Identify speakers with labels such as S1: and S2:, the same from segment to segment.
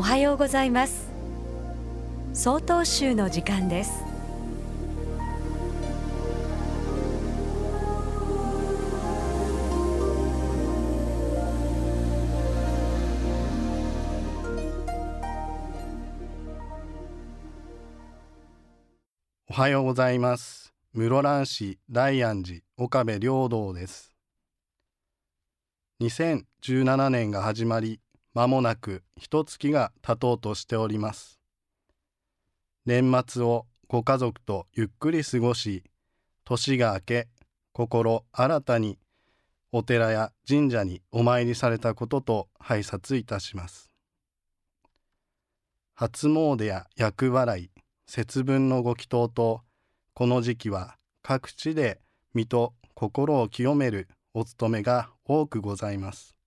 S1: おはようございます。総統集の時間です。
S2: おはようございます。室蘭市大安寺岡部良道です。2017年が始まり間もなく一月が経とうとしております年末をご家族とゆっくり過ごし年が明け心新たにお寺や神社にお参りされたことと拝察いたします初詣や厄払い節分のご祈祷とこの時期は各地で身と心を清めるお勤めが多くございます。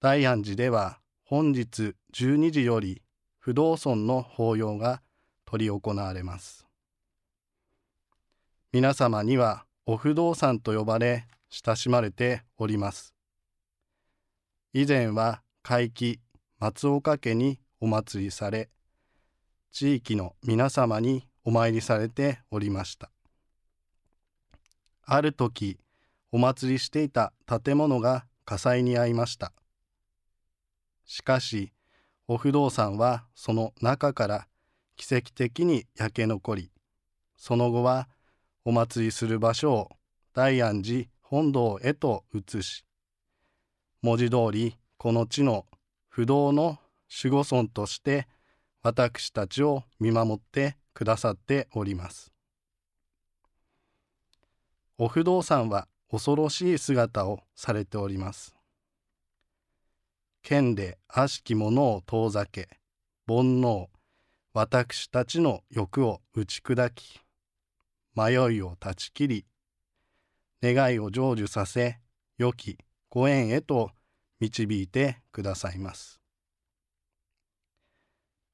S2: 大安寺では本日12時より不動尊の法要が執り行われます。皆様にはお不動産と呼ばれ親しまれております。以前は会期松岡家にお祭りされ、地域の皆様にお参りされておりました。ある時、お祭りしていた建物が火災に遭いました。しかし、お不動産はその中から奇跡的に焼け残り、その後はお祭りする場所を大安寺本堂へと移し、文字通りこの地の不動の守護村として私たちを見守ってくださっております。お不動産は恐ろしい姿をされております。剣で悪しき者を遠ざけ、煩悩、私たちの欲を打ち砕き、迷いを断ち切り、願いを成就させ、良きご縁へと導いてくださいます。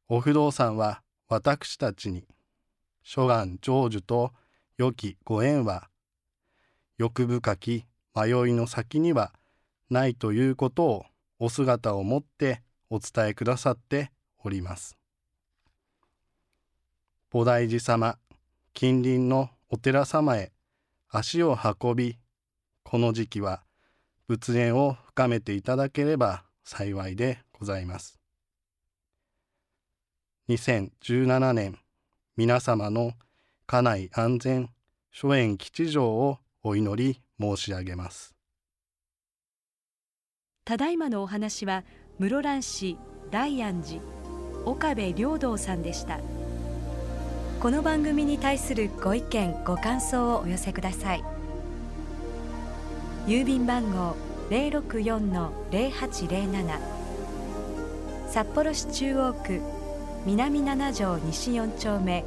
S2: お不動産は私たちに、諸願成就と良きご縁は欲深き迷いの先にはないということをお姿をもってお伝えくださっております。菩提寺様、近隣のお寺様へ足を運び、この時期は仏縁を深めていただければ幸いでございます。2017年、皆様の家内安全、諸縁吉祥をお祈り申し上げます
S1: ただいまのお話は室蘭市大安寺岡部良道さんでした。この番組に対するご意見ご感想をお寄せください。郵便番号064-0807札幌市中央区南七条西4丁目。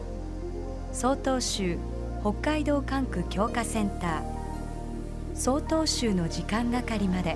S1: 曹洞州北海道管区強化センター。曹洞州の時間係まで。